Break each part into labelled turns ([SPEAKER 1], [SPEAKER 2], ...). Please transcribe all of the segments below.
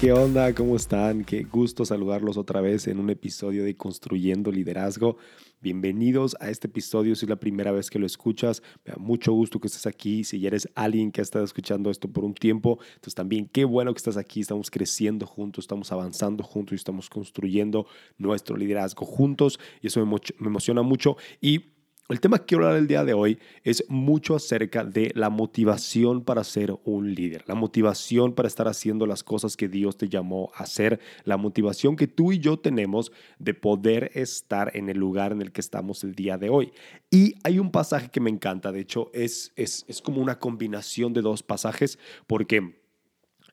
[SPEAKER 1] ¿qué onda? ¿Cómo están? Qué gusto saludarlos otra vez en un episodio de Construyendo Liderazgo. Bienvenidos a este episodio. Si es la primera vez que lo escuchas, me mucho gusto que estés aquí. Si ya eres alguien que ha estado escuchando esto por un tiempo, entonces también qué bueno que estás aquí. Estamos creciendo juntos, estamos avanzando juntos y estamos construyendo nuestro liderazgo juntos. Y eso me, me emociona mucho. Y el tema que quiero hablar el día de hoy es mucho acerca de la motivación para ser un líder, la motivación para estar haciendo las cosas que Dios te llamó a hacer, la motivación que tú y yo tenemos de poder estar en el lugar en el que estamos el día de hoy. Y hay un pasaje que me encanta, de hecho es, es, es como una combinación de dos pasajes porque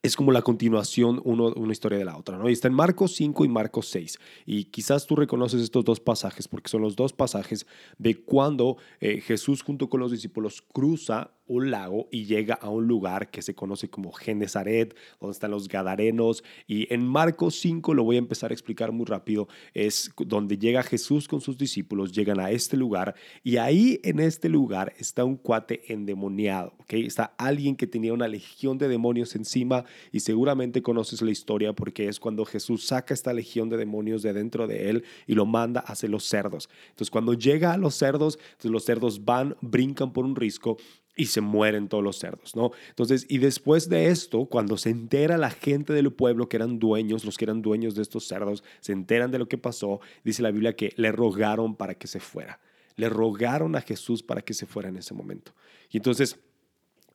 [SPEAKER 1] es como la continuación una historia de la otra, ¿no? Y está en Marcos 5 y Marcos 6. Y quizás tú reconoces estos dos pasajes porque son los dos pasajes de cuando eh, Jesús junto con los discípulos cruza un lago y llega a un lugar que se conoce como Genezaret, donde están los Gadarenos. Y en Marcos 5, lo voy a empezar a explicar muy rápido, es donde llega Jesús con sus discípulos, llegan a este lugar y ahí en este lugar está un cuate endemoniado, ¿ok? Está alguien que tenía una legión de demonios encima y seguramente conoces la historia porque es cuando Jesús saca esta legión de demonios de dentro de él y lo manda hacia los cerdos. Entonces cuando llega a los cerdos, los cerdos van, brincan por un risco y se mueren todos los cerdos, ¿no? Entonces, y después de esto, cuando se entera la gente del pueblo que eran dueños, los que eran dueños de estos cerdos, se enteran de lo que pasó, dice la Biblia que le rogaron para que se fuera. Le rogaron a Jesús para que se fuera en ese momento. Y entonces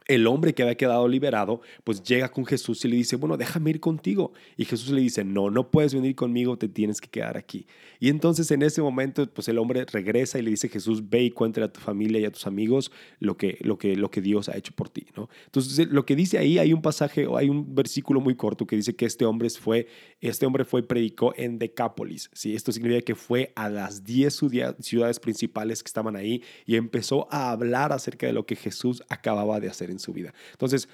[SPEAKER 1] el hombre que había quedado liberado, pues llega con Jesús y le dice, bueno, déjame ir contigo. Y Jesús le dice, no, no puedes venir conmigo, te tienes que quedar aquí. Y entonces en ese momento, pues el hombre regresa y le dice, Jesús, ve y cuéntale a tu familia y a tus amigos lo que, lo que, lo que Dios ha hecho por ti, ¿no? Entonces lo que dice ahí, hay un pasaje, hay un versículo muy corto que dice que este hombre fue, este hombre fue predicó en Decápolis, ¿sí? Esto significa que fue a las 10 ciudades principales que estaban ahí y empezó a hablar acerca de lo que Jesús acababa de hacer su vida. Entonces,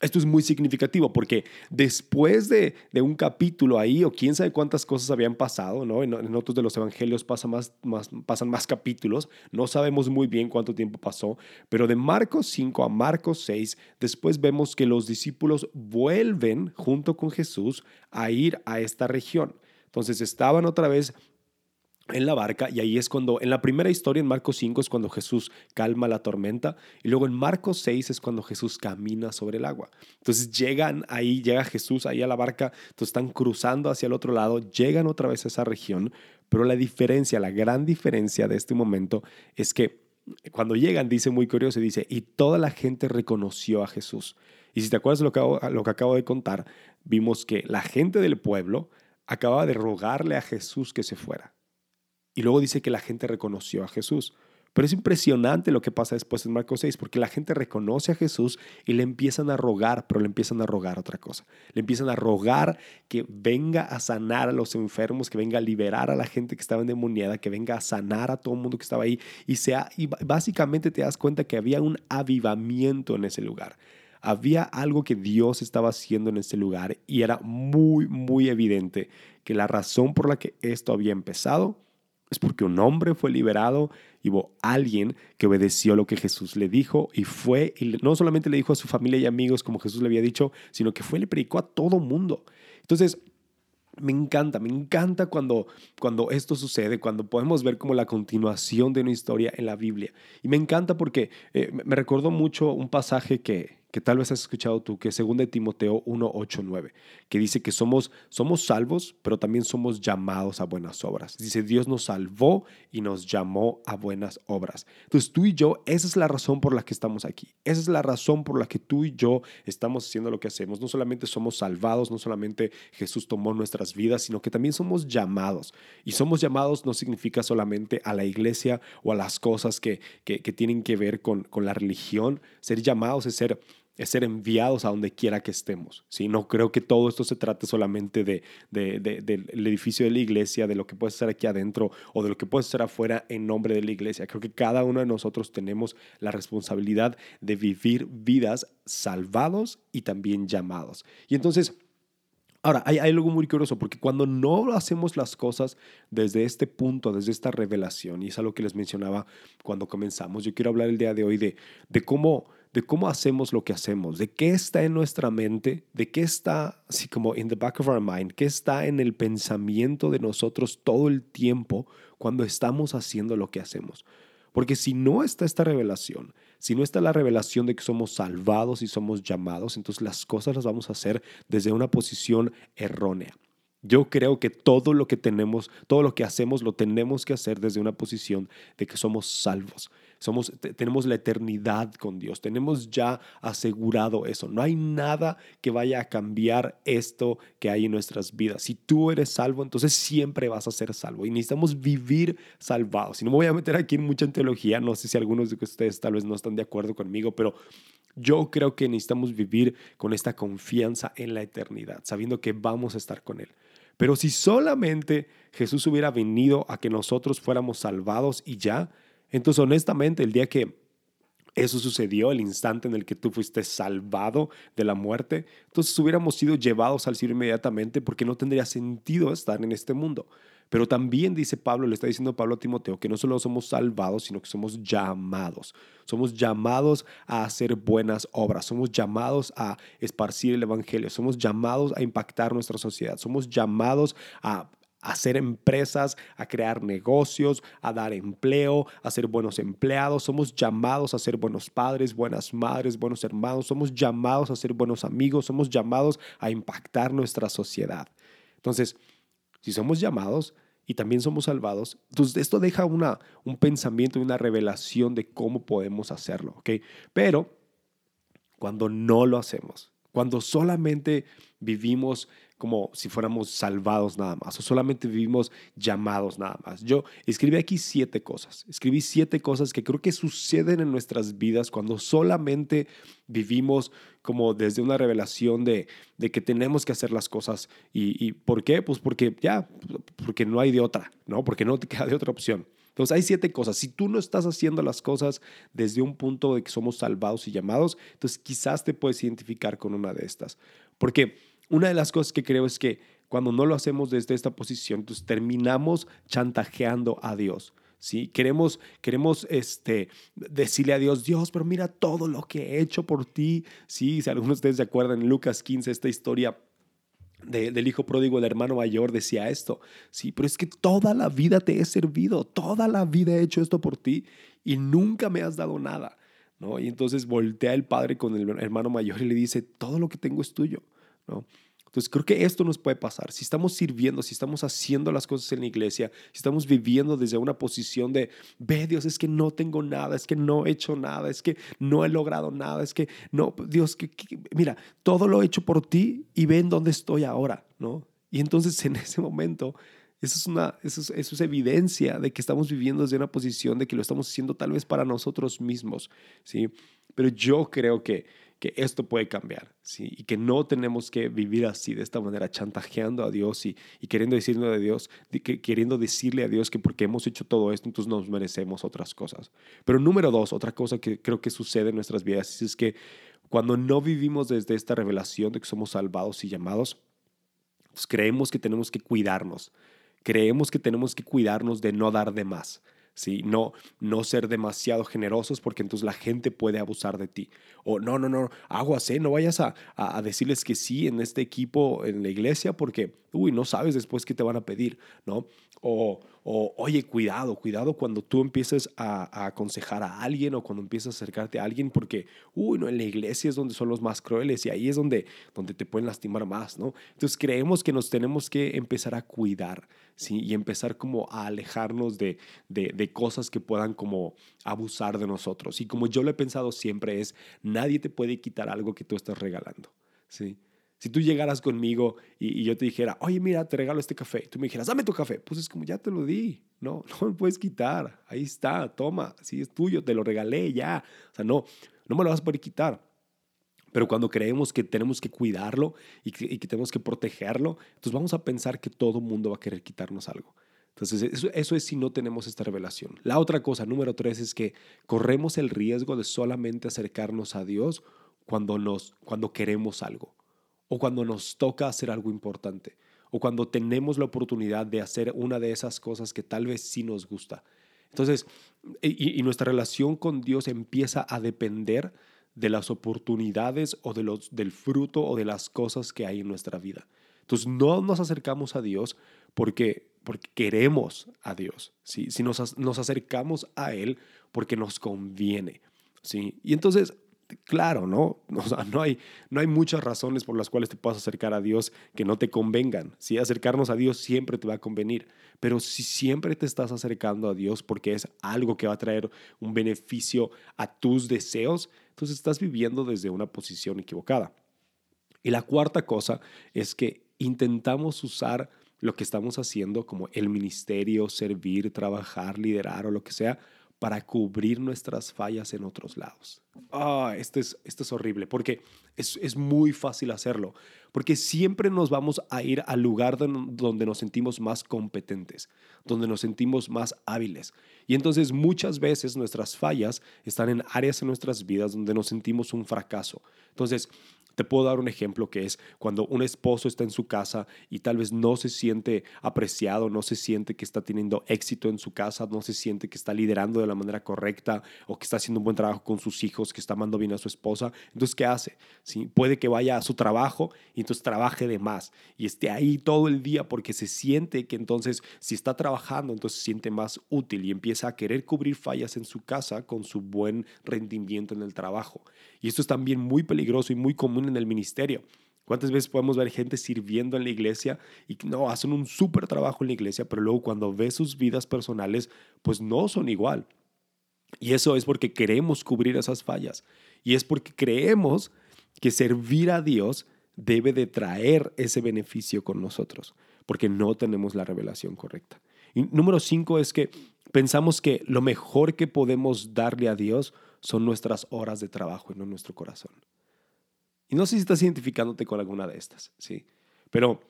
[SPEAKER 1] esto es muy significativo porque después de, un capítulo ahí, o quién sabe cuántas cosas habían pasado, ¿no? En, otros de los evangelios más, más, pasan más capítulos, no sabemos muy bien cuánto tiempo pasó, pero de Marcos 5 a Marcos 6, después vemos que los discípulos vuelven junto con Jesús a ir a esta región. Entonces estaban otra vez en la barca y ahí es cuando, en la primera historia, en Marcos 5 es cuando Jesús calma la tormenta y luego en Marcos 6 es cuando Jesús camina sobre el agua. Entonces llegan ahí, llega Jesús ahí a la barca, entonces están cruzando hacia el otro lado, llegan otra vez a esa región, pero la diferencia, la gran diferencia de este momento es que cuando llegan, dice muy curioso, dice, y toda la gente reconoció a Jesús. Y si te acuerdas lo que, lo que acabo de contar, vimos que la gente del pueblo acababa de rogarle a Jesús que se fuera. Y luego dice que la gente reconoció a Jesús. Pero es impresionante lo que pasa después en Marcos 6, porque la gente reconoce a Jesús y le empiezan a rogar, pero le empiezan a rogar otra cosa. Le empiezan a rogar que venga a sanar a los enfermos, que venga a liberar a la gente que estaba endemoniada, que venga a sanar a todo el mundo que estaba ahí. Y, sea, y básicamente te das cuenta que había un avivamiento en ese lugar. Había algo que Dios estaba haciendo en ese lugar y era muy, muy evidente que la razón por la que esto había empezado es porque un hombre fue liberado y hubo alguien que obedeció lo que Jesús le dijo y fue, y no solamente le dijo a su familia y amigos como Jesús le había dicho, sino que fue y le predicó a todo mundo. Entonces, me encanta, me encanta cuando, cuando esto sucede, cuando podemos ver como la continuación de una historia en la Biblia. Y me encanta porque eh, me recordó mucho un pasaje que, que tal vez has escuchado tú, que es 2 de Timoteo 1, 8, 9, que dice que somos, somos salvos, pero también somos llamados a buenas obras. Dice, Dios nos salvó y nos llamó a buenas obras. Entonces tú y yo, esa es la razón por la que estamos aquí. Esa es la razón por la que tú y yo estamos haciendo lo que hacemos. No solamente somos salvados, no solamente Jesús tomó nuestras vidas, sino que también somos llamados. Y somos llamados no significa solamente a la iglesia o a las cosas que, que, tienen que ver con, con la religión. Ser llamados es ser es ser enviados a donde quiera que estemos. ¿sí? No creo que todo esto se trate solamente de, del edificio de la iglesia, de lo que puede estar aquí adentro o de lo que puede estar afuera en nombre de la iglesia. Creo que cada uno de nosotros tenemos la responsabilidad de vivir vidas salvados y también llamados. Y entonces... Ahora, hay, hay, algo muy curioso, porque cuando no hacemos las cosas desde este punto, desde esta revelación, y es algo que les mencionaba cuando comenzamos, yo quiero hablar el día de hoy de, de cómo de cómo hacemos lo que hacemos, de qué está en nuestra mente, de qué está, así como in the back of our mind, qué está en el pensamiento de nosotros todo el tiempo cuando estamos haciendo lo que hacemos. Porque si no está esta revelación, si no está la revelación de que somos salvados y somos llamados, entonces las cosas las vamos a hacer desde una posición errónea. Yo creo que todo lo que tenemos, todo lo que hacemos, lo tenemos que hacer desde una posición de que somos salvos. Somos, tenemos la eternidad con Dios, tenemos ya asegurado eso. No hay nada que vaya a cambiar esto que hay en nuestras vidas. Si tú eres salvo, entonces siempre vas a ser salvo y necesitamos vivir salvados. Y no me voy a meter aquí en mucha teología, no sé si algunos de ustedes tal vez no están de acuerdo conmigo, pero yo creo que necesitamos vivir con esta confianza en la eternidad, sabiendo que vamos a estar con Él. Pero si solamente Jesús hubiera venido a que nosotros fuéramos salvados y ya, entonces honestamente el día que eso sucedió, el instante en el que tú fuiste salvado de la muerte, entonces hubiéramos sido llevados al cielo inmediatamente porque no tendría sentido estar en este mundo. Pero también dice Pablo, le está diciendo Pablo a Timoteo, que no solo somos salvados, sino que somos llamados. Somos llamados a hacer buenas obras, somos llamados a esparcir el Evangelio, somos llamados a impactar nuestra sociedad, somos llamados a hacer empresas, a crear negocios, a dar empleo, a ser buenos empleados. Somos llamados a ser buenos padres, buenas madres, buenos hermanos. Somos llamados a ser buenos amigos. Somos llamados a impactar nuestra sociedad. Entonces, si somos llamados y también somos salvados, entonces esto deja una, un pensamiento y una revelación de cómo podemos hacerlo, ¿ok? Pero cuando no lo hacemos, cuando solamente vivimos como si fuéramos salvados nada más o solamente vivimos llamados nada más. Yo escribí aquí siete cosas. Escribí siete cosas que creo que suceden en nuestras vidas cuando solamente vivimos como desde una revelación de, de que tenemos que hacer las cosas. ¿Y, ¿Y por qué? Pues porque ya, porque no hay de otra, ¿no? Porque no te queda de otra opción. Entonces hay siete cosas. Si tú no estás haciendo las cosas desde un punto de que somos salvados y llamados, entonces quizás te puedes identificar con una de estas. Porque una de las cosas que creo es que cuando no lo hacemos desde esta posición, entonces terminamos chantajeando a Dios. ¿sí? Queremos, queremos este, decirle a Dios, Dios, pero mira todo lo que he hecho por ti. ¿sí? Si algunos de ustedes se acuerdan en Lucas 15, esta historia del hijo pródigo, el hermano mayor, decía esto. Sí, pero es que toda la vida te he servido, toda la vida he hecho esto por ti y nunca me has dado nada. ¿no? Y entonces voltea el padre con el hermano mayor y le dice, todo lo que tengo es tuyo. Entonces creo que esto nos puede pasar. Si estamos sirviendo, si estamos haciendo las cosas en la iglesia, si estamos viviendo desde una posición de, ve Dios, es que no tengo nada, es que no he hecho nada, es que no he logrado nada, es que no, Dios, que, mira, todo lo he hecho por ti y ven dónde estoy ahora, ¿no? Y entonces en ese momento eso es, una, eso, es, eso es, evidencia de que estamos viviendo desde una posición de que lo estamos haciendo tal vez para nosotros mismos, ¿sí? Pero yo creo que que esto puede cambiar. Y que no tenemos que vivir así, de esta manera, chantajeando a Dios y, queriendo decirle a Dios, que, queriendo decirle a Dios que porque hemos hecho todo esto, entonces nos merecemos otras cosas. Pero número dos, otra cosa que creo que sucede en nuestras vidas es que cuando no vivimos desde esta revelación de que somos salvados y llamados, pues creemos que tenemos que cuidarnos, creemos que tenemos que cuidarnos de no dar de más ¿sí? No, no ser demasiado generosos porque entonces la gente puede abusar de ti. O no, no, no, aguas, ¿eh? No vayas a, a, decirles que sí en este equipo, en la iglesia, porque, uy, no sabes después qué te van a pedir, ¿no? O, o oye, cuidado, cuidado cuando tú empieces a, aconsejar a alguien o cuando empiezas a acercarte a alguien, porque, uy, no, en la iglesia es donde son los más crueles y ahí es donde, donde te pueden lastimar más, ¿no? Entonces creemos que nos tenemos que empezar a cuidar, ¿sí? Y empezar como a alejarnos de, de, de cosas que puedan como abusar de nosotros. Y como yo lo he pensado siempre es, nadie te puede quitar algo que tú estás regalando, ¿sí? Si tú llegaras conmigo y, yo te dijera, oye, mira, te regalo este café, y tú me dijeras, dame tu café, pues es como, ya te lo di, no, no me puedes quitar, ahí está, toma, si es tuyo, te lo regalé ya, o sea, no, no me lo vas a poder quitar. Pero cuando creemos que tenemos que cuidarlo y que, tenemos que protegerlo, entonces vamos a pensar que todo mundo va a querer quitarnos algo. Entonces, eso, eso, es si no tenemos esta revelación. La otra cosa, número tres, es que corremos el riesgo de solamente acercarnos a Dios cuando, nos, cuando queremos algo o cuando nos toca hacer algo importante, o cuando tenemos la oportunidad de hacer una de esas cosas que tal vez sí nos gusta. Entonces, y, nuestra relación con Dios empieza a depender de las oportunidades o de los, del fruto o de las cosas que hay en nuestra vida. Entonces no nos acercamos a Dios porque, porque queremos a Dios, ¿sí? si nos, nos acercamos a Él porque nos conviene. ¿sí? Y entonces claro, ¿no? no, hay, no hay muchas razones por las cuales te puedas acercar a Dios que no te convengan. Si acercarnos a Dios siempre te va a convenir, pero si siempre te estás acercando a Dios porque es algo que va a traer un beneficio a tus deseos, entonces estás viviendo desde una posición equivocada. Y la cuarta cosa es que intentamos usar lo que estamos haciendo como el ministerio, servir, trabajar, liderar o lo que sea para cubrir nuestras fallas en otros lados. Ah, esto es, esto es horrible porque es, es, muy fácil hacerlo, porque siempre nos vamos a ir al lugar donde nos sentimos más competentes, donde nos sentimos más hábiles. Y entonces muchas veces nuestras fallas están en áreas en nuestras vidas donde nos sentimos un fracaso. Entonces, te puedo dar un ejemplo que es cuando un esposo está en su casa y tal vez no se siente apreciado, no se siente que está teniendo éxito en su casa, no se siente que está liderando de la manera correcta o que está haciendo un buen trabajo con sus hijos, que está amando bien a su esposa. Entonces, ¿qué hace? ¿Sí? Puede que vaya a su trabajo y entonces trabaje de más y esté ahí todo el día porque se siente que entonces si está trabajando, entonces se siente más útil y empieza a querer cubrir fallas en su casa con su buen rendimiento en el trabajo. Y esto es también muy peligroso y muy común en el ministerio. ¿Cuántas veces podemos ver gente sirviendo en la iglesia y no hacen un súper trabajo en la iglesia, pero luego cuando ve sus vidas personales, pues no son igual? Y eso es porque queremos cubrir esas fallas. Y es porque creemos que servir a Dios debe de traer ese beneficio con nosotros, porque no tenemos la revelación correcta. Y número cinco es que pensamos que lo mejor que podemos darle a Dios son nuestras horas de trabajo y no nuestro corazón. Y no sé si estás identificándote con alguna de estas, ¿sí? Pero,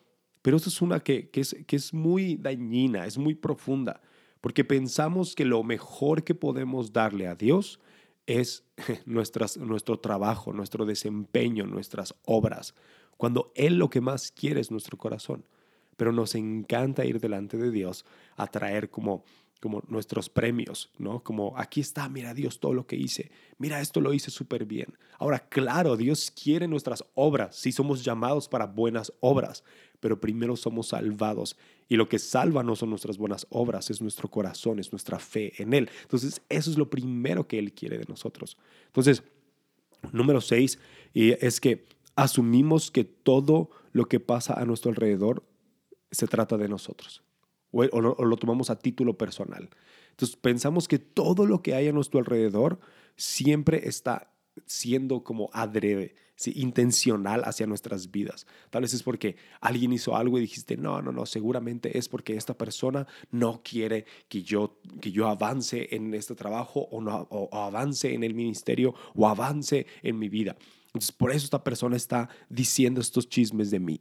[SPEAKER 1] pero esto es una que, que, es, que es muy dañina, es muy profunda, porque pensamos que lo mejor que podemos darle a Dios es nuestras, nuestro trabajo, nuestro desempeño, nuestras obras, cuando Él lo que más quiere es nuestro corazón. Pero nos encanta ir delante de Dios a traer como como nuestros premios, ¿no? Como aquí está, mira Dios todo lo que hice, mira esto lo hice súper bien. Ahora, claro, Dios quiere nuestras obras, si somos llamados para buenas obras, pero primero somos salvados y lo que salva no son nuestras buenas obras, es nuestro corazón, es nuestra fe en Él. Entonces, eso es lo primero que Él quiere de nosotros. Entonces, número seis, es que asumimos que todo lo que pasa a nuestro alrededor se trata de nosotros o, lo, tomamos a título personal. Entonces pensamos que todo lo que hay a nuestro alrededor siempre está siendo como adrede, intencional hacia nuestras vidas. Tal vez es porque alguien hizo algo y dijiste, no, no, no, seguramente es porque esta persona no quiere que yo, que yo avance en este trabajo o, no, o avance en el ministerio o avance en mi vida. Entonces, por eso esta persona está diciendo estos chismes de mí.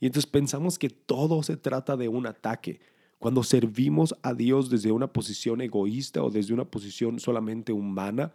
[SPEAKER 1] Y entonces pensamos que todo se trata de un ataque. Cuando servimos a Dios desde una posición egoísta o desde una posición solamente humana,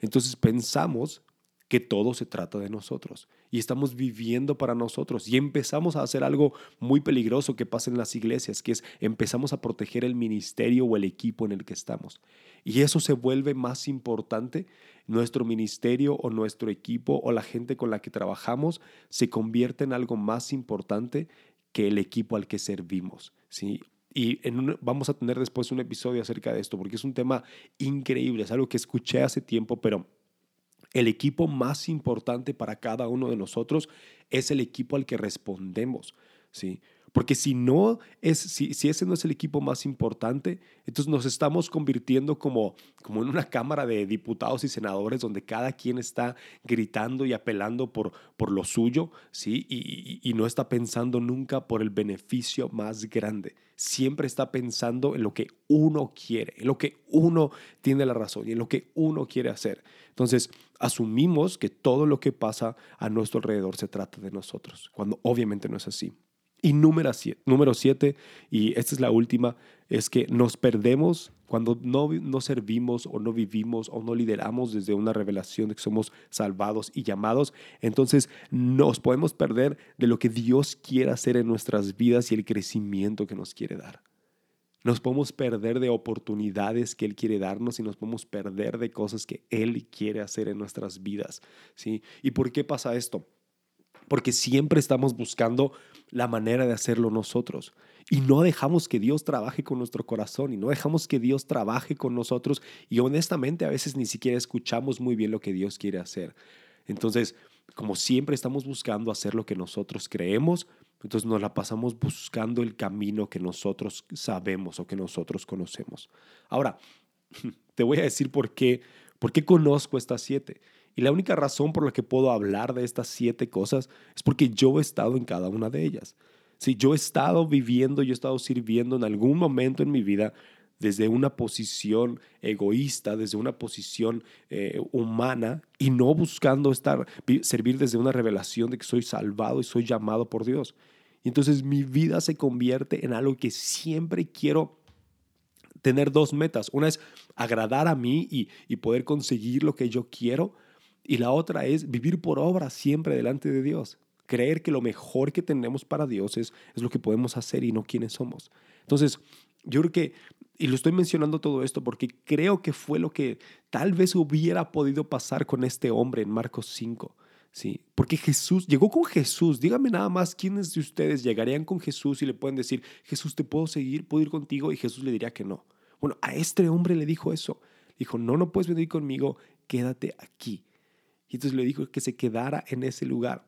[SPEAKER 1] entonces pensamos que todo se trata de nosotros y estamos viviendo para nosotros y empezamos a hacer algo muy peligroso que pasa en las iglesias, que es empezamos a proteger el ministerio o el equipo en el que estamos. Y eso se vuelve más importante, nuestro ministerio o nuestro equipo o la gente con la que trabajamos se convierte en algo más importante que el equipo al que servimos, ¿sí? Y vamos a tener después un episodio acerca de esto, porque es un tema increíble, es algo que escuché hace tiempo, pero el equipo más importante para cada uno de nosotros es el equipo al que respondemos, ¿sí? Porque si no es, si, si, ese no es el equipo más importante, entonces nos estamos convirtiendo como, como en una cámara de diputados y senadores donde cada quien está gritando y apelando por, por lo suyo, ¿sí? Y, y no está pensando nunca por el beneficio más grande. Siempre está pensando en lo que uno quiere, en lo que uno tiene la razón y en lo que uno quiere hacer. Entonces, asumimos que todo lo que pasa a nuestro alrededor se trata de nosotros, cuando obviamente no es así. Y número siete, número siete, y esta es la última, es que nos perdemos cuando no, no servimos o no vivimos o no lideramos desde una revelación de que somos salvados y llamados. Entonces nos podemos perder de lo que Dios quiere hacer en nuestras vidas y el crecimiento que nos quiere dar. Nos podemos perder de oportunidades que Él quiere darnos y nos podemos perder de cosas que Él quiere hacer en nuestras vidas. ¿sí? ¿Y por qué pasa esto? Porque siempre estamos buscando la manera de hacerlo nosotros. Y no dejamos que Dios trabaje con nuestro corazón y no dejamos que Dios trabaje con nosotros. Y honestamente a veces ni siquiera escuchamos muy bien lo que Dios quiere hacer. Entonces, como siempre estamos buscando hacer lo que nosotros creemos, entonces nos la pasamos buscando el camino que nosotros sabemos o que nosotros conocemos. Ahora, te voy a decir por qué, por qué conozco estas siete. Y la única razón por la que puedo hablar de estas siete cosas es porque yo he estado en cada una de ellas. Si yo he estado viviendo, yo he estado sirviendo en algún momento en mi vida desde una posición egoísta, desde una posición eh, humana y no buscando estar, servir desde una revelación de que soy salvado y soy llamado por Dios. Y entonces mi vida se convierte en algo que siempre quiero tener dos metas. Una es agradar a mí y, y poder conseguir lo que yo quiero. Y la otra es vivir por obra siempre delante de Dios. Creer que lo mejor que tenemos para Dios es, es lo que podemos hacer y no quienes somos. Entonces, yo creo que, y lo estoy mencionando todo esto porque creo que fue lo que tal vez hubiera podido pasar con este hombre en Marcos 5. Sí, porque Jesús llegó con Jesús. Dígame nada más quiénes de ustedes llegarían con Jesús y le pueden decir, Jesús, ¿te puedo seguir? ¿Puedo ir contigo? Y Jesús le diría que no. Bueno, a este hombre le dijo eso. Dijo, no, no puedes venir conmigo, quédate aquí. Y entonces le dijo que se quedara en ese lugar.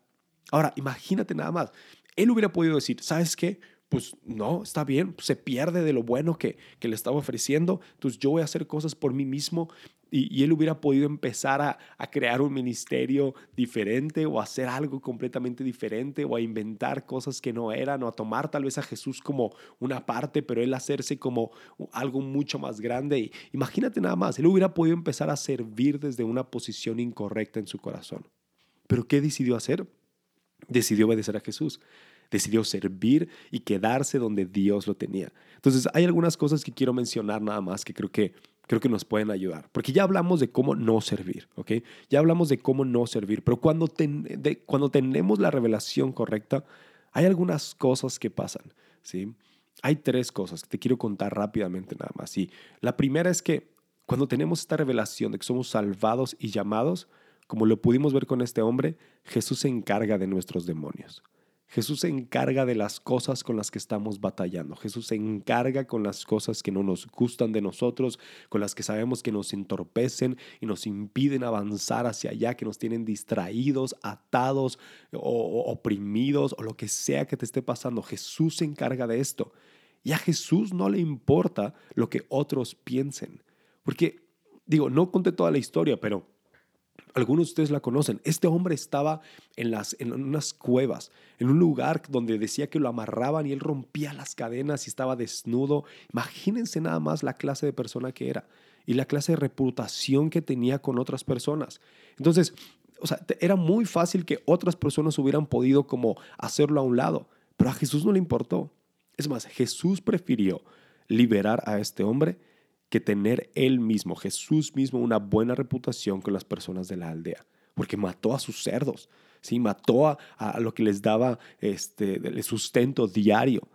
[SPEAKER 1] Ahora, imagínate nada más. Él hubiera podido decir, ¿sabes qué? Pues no, está bien, se pierde de lo bueno que, que, le estaba ofreciendo, entonces yo voy a hacer cosas por mí mismo y, él hubiera podido empezar a, a, crear un ministerio diferente o hacer algo completamente diferente o a inventar cosas que no eran o a tomar tal vez a Jesús como una parte, pero él hacerse como algo mucho más grande. Y imagínate nada más, él hubiera podido empezar a servir desde una posición incorrecta en su corazón. Pero ¿qué decidió hacer? Decidió obedecer a Jesús decidió servir y quedarse donde Dios lo tenía. Entonces, hay algunas cosas que quiero mencionar nada más que creo que creo que nos pueden ayudar, porque ya hablamos de cómo no servir, ¿ok? Ya hablamos de cómo no servir, pero cuando, cuando tenemos la revelación correcta, hay algunas cosas que pasan, ¿sí? Hay tres cosas que te quiero contar rápidamente nada más. Y la primera es que cuando tenemos esta revelación de que somos salvados y llamados, como lo pudimos ver con este hombre, Jesús se encarga de nuestros demonios. Jesús se encarga de las cosas con las que estamos batallando. Jesús se encarga con las cosas que no nos gustan de nosotros, con las que sabemos que nos entorpecen y nos impiden avanzar hacia allá, que nos tienen distraídos, atados o, oprimidos o lo que sea que te esté pasando. Jesús se encarga de esto. Y a Jesús no le importa lo que otros piensen. Porque, digo, no conté toda la historia, pero algunos de ustedes la conocen. Este hombre estaba en, las, en unas cuevas, en un lugar donde decía que lo amarraban y él rompía las cadenas y estaba desnudo. Imagínense nada más la clase de persona que era y la clase de reputación que tenía con otras personas. Entonces, o sea, era muy fácil que otras personas hubieran podido como hacerlo a un lado, pero a Jesús no le importó. Es más, Jesús prefirió liberar a este hombre que tener él mismo, Jesús mismo, una buena reputación con las personas de la aldea, porque mató a sus cerdos, ¿sí? mató a, lo que les daba este, el sustento diario.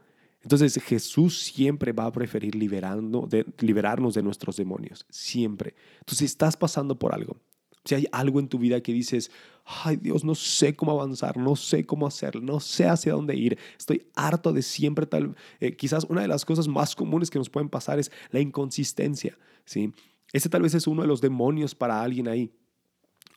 [SPEAKER 1] Entonces Jesús siempre va a preferir liberando, liberarnos de nuestros demonios, siempre. Entonces si estás pasando por algo, si hay algo en tu vida que dices, ay Dios, no sé cómo avanzar, no sé cómo hacerlo, no sé hacia dónde ir, estoy harto de siempre tal, eh, quizás una de las cosas más comunes que nos pueden pasar es la inconsistencia, ¿sí? Ese tal vez es uno de los demonios para alguien ahí.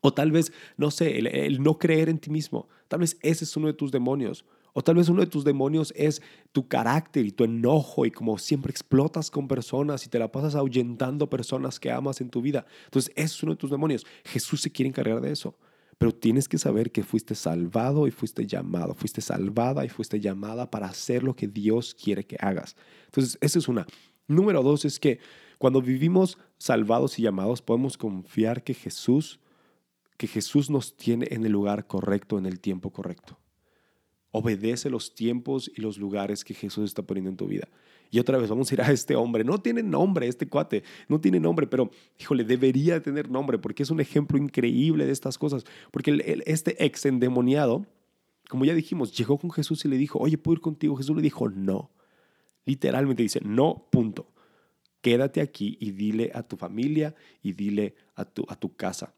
[SPEAKER 1] O tal vez, no sé, el no creer en ti mismo. Tal vez ese es uno de tus demonios. O tal vez uno de tus demonios es tu carácter y tu enojo y como siempre explotas con personas y te la pasas ahuyentando personas que amas en tu vida. Entonces, ese es uno de tus demonios. Jesús se quiere encargar de eso. Pero tienes que saber que fuiste salvado y fuiste llamado, fuiste salvada y fuiste llamada para hacer lo que Dios quiere que hagas. Entonces, esa es una. Número dos es que cuando vivimos salvados y llamados, podemos confiar que Jesús, que Jesús nos tiene en el lugar correcto, en el tiempo correcto. Obedece los tiempos y los lugares que Jesús está poniendo en tu vida. Y otra vez vamos a ir a este hombre. No tiene nombre este cuate, no tiene nombre, pero híjole, debería tener nombre porque es un ejemplo increíble de estas cosas. Porque este ex endemoniado, como ya dijimos, llegó con Jesús y le dijo, oye, ¿puedo ir contigo? Jesús le dijo, no. Literalmente dice, no, punto. Quédate aquí y dile a tu familia y dile a tu, a tu casa.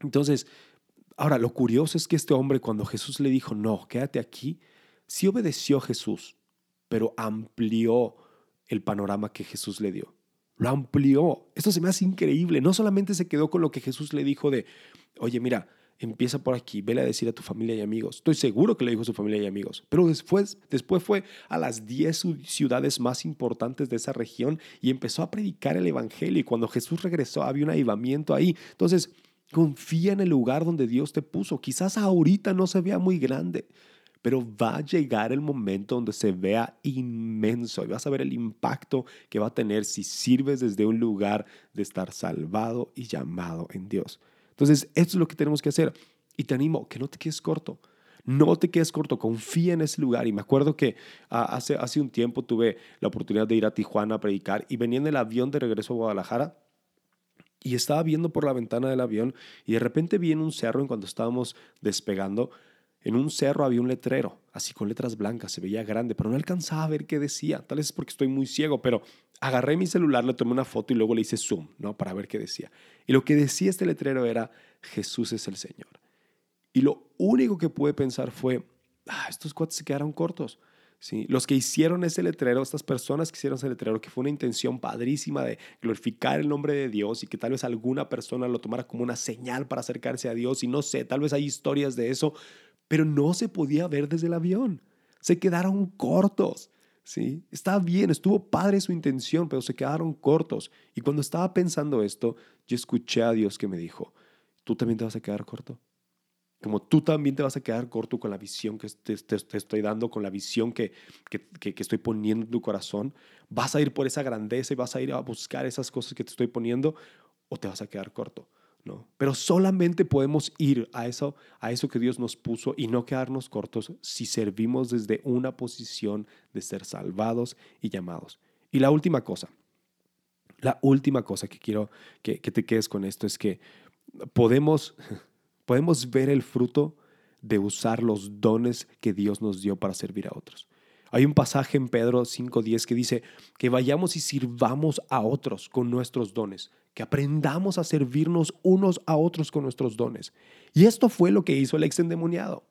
[SPEAKER 1] Entonces, ahora lo curioso es que este hombre cuando Jesús le dijo, no, quédate aquí, sí obedeció a Jesús, pero amplió el panorama que Jesús le dio. Lo amplió. Esto se me hace increíble. No solamente se quedó con lo que Jesús le dijo de, oye, mira, empieza por aquí, vele a decir a tu familia y amigos. Estoy seguro que le dijo a su familia y amigos, pero después, después fue a las 10 ciudades más importantes de esa región y empezó a predicar el Evangelio. Y cuando Jesús regresó, había un avivamiento ahí. Entonces, confía en el lugar donde Dios te puso. Quizás ahorita no se vea muy grande, pero va a llegar el momento donde se vea inmenso y vas a ver el impacto que va a tener si sirves desde un lugar de estar salvado y llamado en Dios. Entonces, esto es lo que tenemos que hacer. Y te animo, que no te quedes corto. No te quedes corto, confía en ese lugar. Y me acuerdo que ah, hace, hace un tiempo tuve la oportunidad de ir a Tijuana a predicar y venía en el avión de regreso a Guadalajara y estaba viendo por la ventana del avión y de repente vi en un cerro en cuando estábamos despegando, en un cerro había un letrero, así con letras blancas, se veía grande, pero no alcanzaba a ver qué decía. Tal vez es porque estoy muy ciego, pero agarré mi celular, le tomé una foto y luego le hice zoom, ¿no? Para ver qué decía. Y lo que decía este letrero era, Jesús es el Señor. Y lo único que pude pensar fue, ah, estos cuates se quedaron cortos. ¿Sí? Los que hicieron ese letrero, estas personas que hicieron ese letrero, que fue una intención padrísima de glorificar el nombre de Dios y que tal vez alguna persona lo tomara como una señal para acercarse a Dios y no sé, tal vez hay historias de eso, pero no se podía ver desde el avión. Se quedaron cortos. ¿sí? Está bien, estuvo padre su intención, pero se quedaron cortos. Y cuando estaba pensando esto, yo escuché a Dios que me dijo, ¿tú también te vas a quedar corto? Como tú también te vas a quedar corto con la visión que te, estoy dando, con la visión que, que, que, estoy poniendo en tu corazón, vas a ir por esa grandeza y vas a ir a buscar esas cosas que te estoy poniendo o te vas a quedar corto. Pero solamente podemos ir a eso, a eso que Dios nos puso y no quedarnos cortos si servimos desde una posición de ser salvados y llamados. Y la última cosa, la última cosa que quiero que, que te quedes con esto es que podemos, podemos ver el fruto de usar los dones que Dios nos dio para servir a otros. Hay un pasaje en Pedro 5.10 que dice que vayamos y sirvamos a otros con nuestros dones, que aprendamos a servirnos unos a otros con nuestros dones. Y esto fue lo que hizo el ex endemoniado.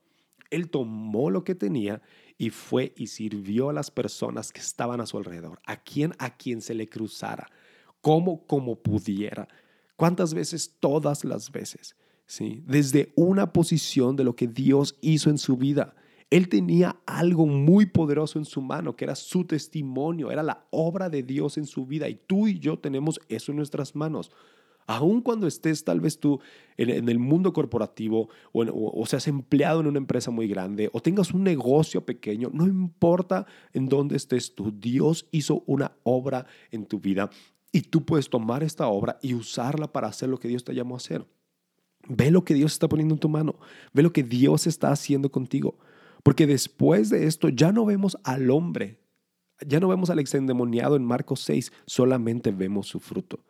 [SPEAKER 1] Él tomó lo que tenía y fue y sirvió a las personas que estaban a su alrededor, a quien a quien se le cruzara, como como pudiera. ¿Cuántas veces? Todas las veces. ¿sí? Desde una posición de lo que Dios hizo en su vida. Él tenía algo muy poderoso en su mano, que era su testimonio, era la obra de Dios en su vida. Y tú y yo tenemos eso en nuestras manos. Aun cuando estés tal vez tú en, el mundo corporativo o, o, seas empleado en una empresa muy grande o tengas un negocio pequeño, no importa en dónde estés tú, Dios hizo una obra en tu vida y tú puedes tomar esta obra y usarla para hacer lo que Dios te llamó a hacer. Ve lo que Dios está poniendo en tu mano, ve lo que Dios está haciendo contigo. Porque después de esto ya no vemos al hombre, ya no vemos al exendemoniado en Marcos 6, solamente vemos su fruto.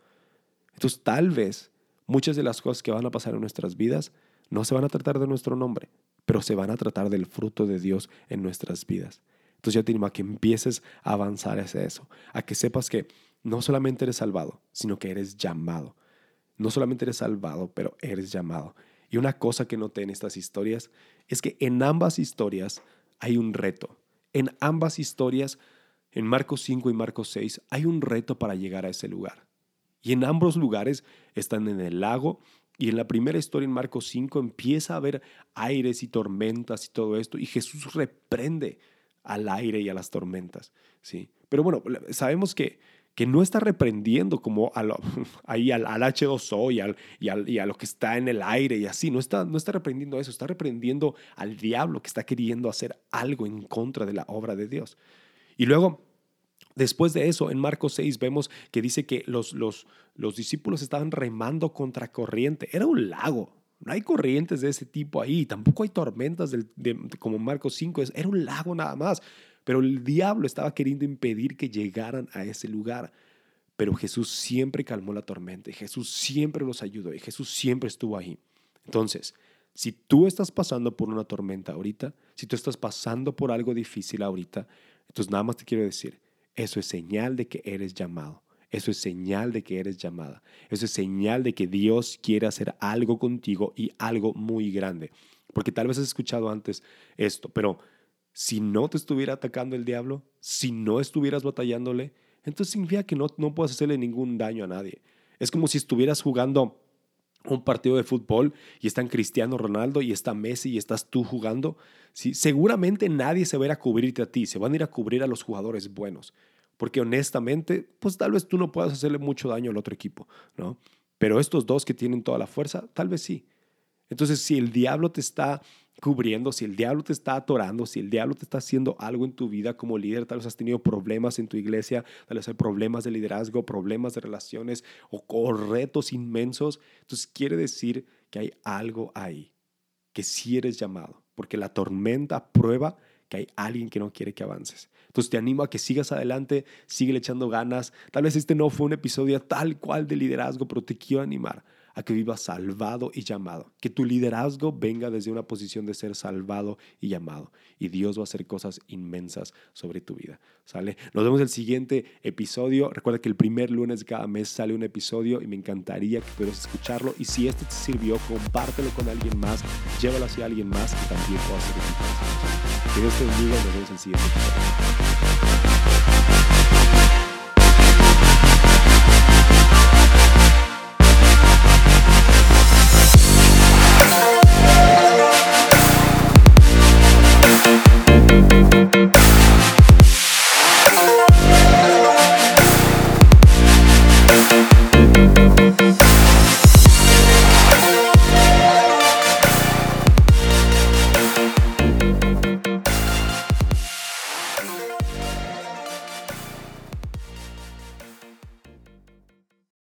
[SPEAKER 1] Entonces tal vez muchas de las cosas que van a pasar en nuestras vidas no se van a tratar de nuestro nombre, pero se van a tratar del fruto de Dios en nuestras vidas. Entonces yo te animo a que empieces a avanzar hacia eso, a que sepas que no solamente eres salvado, sino que eres llamado. No solamente eres salvado, pero eres llamado. Y una cosa que noté en estas historias es que en ambas historias hay un reto. En ambas historias, en Marcos 5 y Marcos 6, hay un reto para llegar a ese lugar. Y en ambos lugares están en el lago y en la primera historia en Marcos 5 empieza a haber aires y tormentas y todo esto y Jesús reprende al aire y a las tormentas, ¿sí? Pero bueno, sabemos que que no está reprendiendo como a ahí al, H2O y, al, y, a lo que está en el aire y así, no está, no está reprendiendo eso, está reprendiendo al diablo que está queriendo hacer algo en contra de la obra de Dios. Y luego, después de eso, en Marcos 6 vemos que dice que los, los, los discípulos estaban remando contra corriente, era un lago. No hay corrientes de ese tipo ahí, tampoco hay tormentas del, como Marcos 5, era un lago nada más. Pero el diablo estaba queriendo impedir que llegaran a ese lugar. Pero Jesús siempre calmó la tormenta, y Jesús siempre los ayudó y Jesús siempre estuvo ahí. Entonces, si tú estás pasando por una tormenta ahorita, si tú estás pasando por algo difícil ahorita, entonces nada más te quiero decir, eso es señal de que eres llamado. Eso es señal de que eres llamada. Eso es señal de que Dios quiere hacer algo contigo y algo muy grande. Porque tal vez has escuchado antes esto, pero si no te estuviera atacando el diablo, si no estuvieras batallándole, entonces significa que no, no puedes hacerle ningún daño a nadie. Es como si estuvieras jugando un partido de fútbol y están Cristiano Ronaldo y está Messi y estás tú jugando, ¿sí? seguramente nadie se va a ir a cubrirte a ti, se van a ir a cubrir a los jugadores buenos. Porque honestamente, pues tal vez tú no puedas hacerle mucho daño al otro equipo, ¿no? Pero estos dos que tienen toda la fuerza, tal vez sí. Entonces, si el diablo te está cubriendo, si el diablo te está atorando, si el diablo te está haciendo algo en tu vida como líder, tal vez has tenido problemas en tu iglesia, tal vez hay problemas de liderazgo, problemas de relaciones o, retos inmensos, entonces quiere decir que hay algo ahí, que sí eres llamado, porque la tormenta prueba que hay alguien que no quiere que avances. Entonces te animo a que sigas adelante, sigue echando ganas. Tal vez este no fue un episodio tal cual de liderazgo, pero te quiero animar a que vivas salvado y llamado. Que tu liderazgo venga desde una posición de ser salvado y llamado. Y Dios va a hacer cosas inmensas sobre tu vida. ¿Sale? Nos vemos el siguiente episodio. Recuerda que el primer lunes de cada mes sale un episodio y me encantaría que pudieras escucharlo. Y si este te sirvió, compártelo con alguien más. Llévalo hacia alguien más que también pueda ser Que Dios te bendiga nos vemos el siguiente episodio.